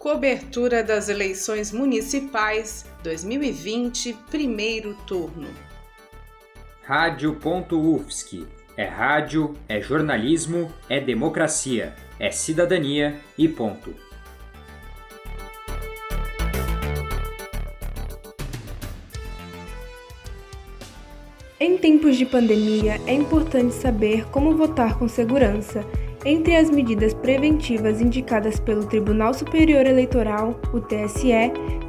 Cobertura das eleições municipais 2020, primeiro turno. Rádio.UFSC. É rádio, é jornalismo, é democracia, é cidadania e ponto. Em tempos de pandemia, é importante saber como votar com segurança. Entre as medidas preventivas indicadas pelo Tribunal Superior Eleitoral, o TSE,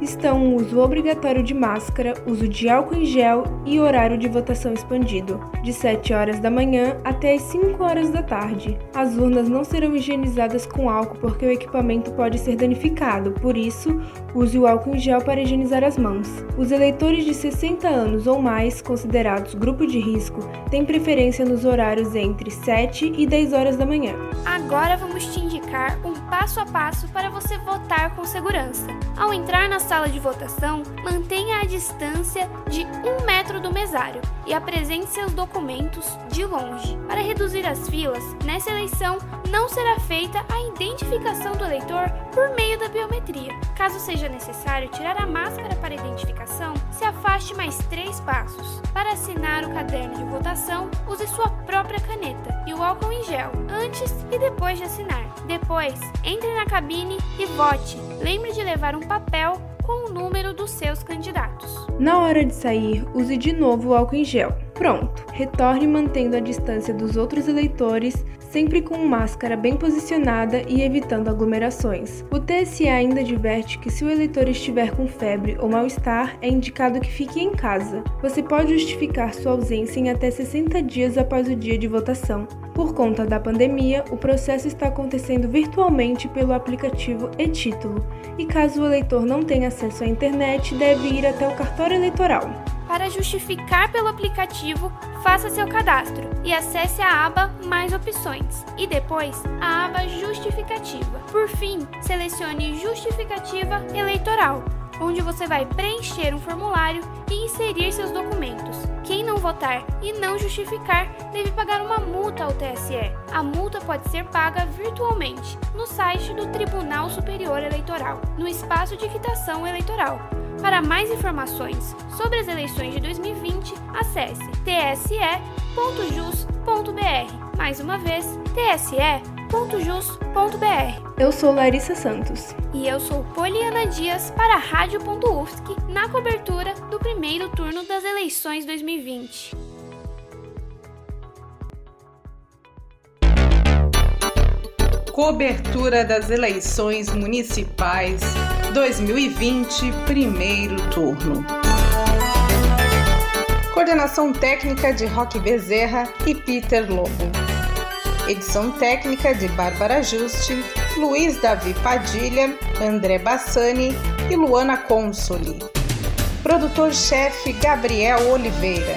estão o uso obrigatório de máscara, uso de álcool em gel e horário de votação expandido, de 7 horas da manhã até as 5 horas da tarde. As urnas não serão higienizadas com álcool porque o equipamento pode ser danificado, por isso, use o álcool em gel para higienizar as mãos. Os eleitores de 60 anos ou mais, considerados grupo de risco, têm preferência nos horários entre 7 e 10 horas da manhã. Agora vamos te indicar um passo a passo para você votar com segurança. Ao entrar na sala de votação, mantenha a distância de um metro do mesário e apresente seus documentos de longe. Para reduzir as filas, nessa eleição não será feita a identificação do eleitor por meio da biometria. Caso seja necessário tirar a máscara para identificação, se afaste mais três passos. Para assinar o caderno de votação, use sua própria caneta e o álcool em gel antes e depois de assinar. Depois, entre na cabine e vote. Lembre de levar um papel com o número dos seus candidatos. Na hora de sair, use de novo o álcool em gel. Pronto! Retorne mantendo a distância dos outros eleitores, sempre com máscara bem posicionada e evitando aglomerações. O TSE ainda adverte que se o eleitor estiver com febre ou mal-estar, é indicado que fique em casa. Você pode justificar sua ausência em até 60 dias após o dia de votação. Por conta da pandemia, o processo está acontecendo virtualmente pelo aplicativo e-Título, e caso o eleitor não tenha acesso à internet, deve ir até o cartório eleitoral. Para justificar pelo aplicativo, faça seu cadastro e acesse a aba Mais opções e depois a aba Justificativa. Por fim, selecione Justificativa Eleitoral, onde você vai preencher um formulário e inserir seus documentos. Quem não votar e não justificar deve pagar uma multa ao TSE. A multa pode ser paga virtualmente no site do Tribunal Superior Eleitoral, no espaço de quitação eleitoral para mais informações sobre as eleições de 2020, acesse tse.jus.br. Mais uma vez, tse.jus.br. Eu sou Larissa Santos. E eu sou Poliana Dias para a Rádio.UFSC na cobertura do primeiro turno das eleições 2020. Cobertura das eleições municipais 2020, primeiro turno. Coordenação técnica de Roque Bezerra e Peter Lobo. Edição técnica de Bárbara Juste, Luiz Davi Padilha, André Bassani e Luana Consoli. Produtor-chefe Gabriel Oliveira.